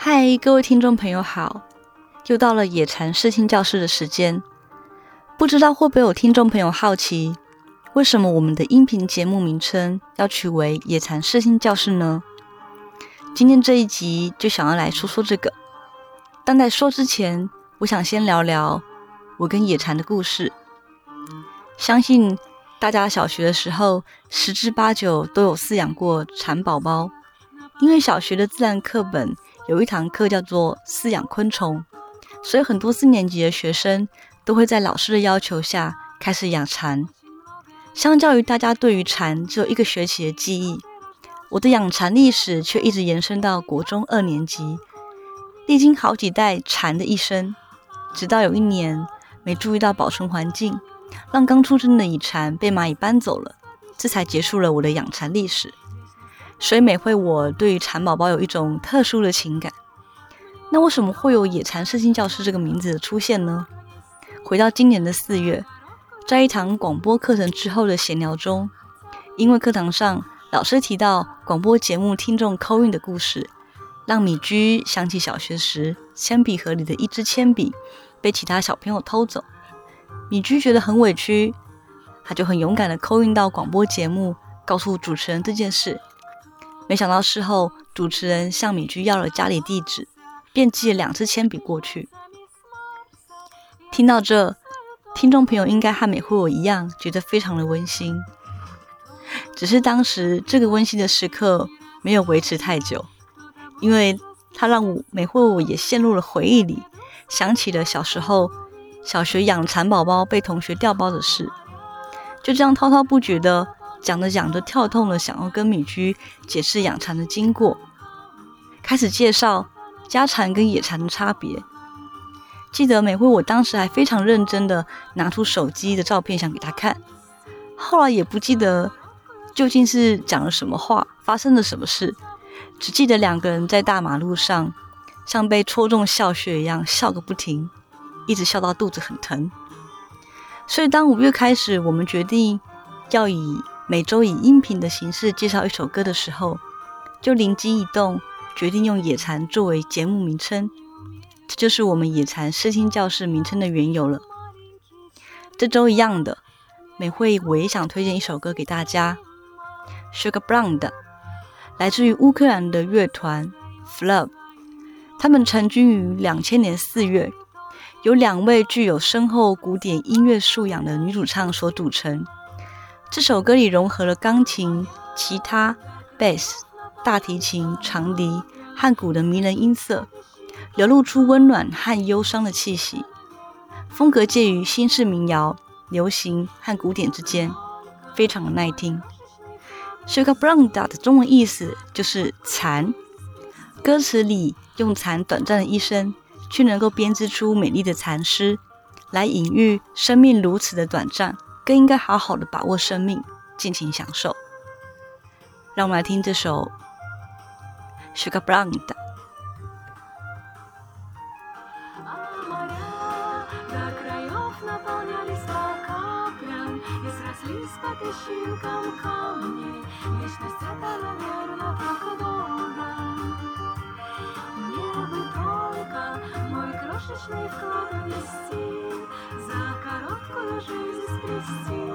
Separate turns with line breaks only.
嗨，各位听众朋友好，又到了野禅视听教室的时间。不知道会不会有听众朋友好奇，为什么我们的音频节目名称要取为野禅视听教室呢？今天这一集就想要来说说这个。但在说之前，我想先聊聊我跟野禅的故事。相信大家小学的时候十之八九都有饲养过蚕宝宝，因为小学的自然课本。有一堂课叫做饲养昆虫，所以很多四年级的学生都会在老师的要求下开始养蚕。相较于大家对于蚕只有一个学期的记忆，我的养蚕历史却一直延伸到国中二年级，历经好几代蚕的一生，直到有一年没注意到保存环境，让刚出生的蚁蚕被蚂蚁搬走了，这才结束了我的养蚕历史。所以美惠，我对于蚕宝宝有一种特殊的情感。那为什么会有“野蚕视听教室”这个名字的出现呢？回到今年的四月，在一堂广播课程之后的闲聊中，因为课堂上老师提到广播节目听众扣印的故事，让米居想起小学时铅笔盒里的一支铅笔被其他小朋友偷走，米居觉得很委屈，他就很勇敢的扣印到广播节目，告诉主持人这件事。没想到事后，主持人向米居要了家里地址，便寄了两支铅笔过去。听到这，听众朋友应该和美惠我一样，觉得非常的温馨。只是当时这个温馨的时刻没有维持太久，因为它让我美惠我也陷入了回忆里，想起了小时候小学养蚕宝宝被同学调包的事，就这样滔滔不绝的。讲着讲着，跳痛了，想要跟米居解释养蚕的经过，开始介绍家蚕跟野蚕的差别。记得美惠，我当时还非常认真的拿出手机的照片想给他看，后来也不记得究竟是讲了什么话，发生了什么事，只记得两个人在大马路上像被戳中笑穴一样笑个不停，一直笑到肚子很疼。所以当五月开始，我们决定要以每周以音频的形式介绍一首歌的时候，就灵机一动，决定用野蚕作为节目名称。这就是我们野蚕视听教室名称的缘由了。这周一样的，美惠我也想推荐一首歌给大家，Sugar Brown 的，来自于乌克兰的乐团 Flub。他们成军于两千年四月，由两位具有深厚古典音乐素养的女主唱所组成。这首歌里融合了钢琴、吉他、贝斯、大提琴、长笛和鼓的迷人音色，流露出温暖和忧伤的气息。风格介于新式民谣、流行和古典之间，非常的耐听。Sugar Brown 的中文意思就是蚕。歌词里用蚕短暂的一生，却能够编织出美丽的蚕丝，来隐喻生命如此的短暂。更应该好好的把握生命，尽情享受。让我们来听这首 Sugar Brown 的。ます。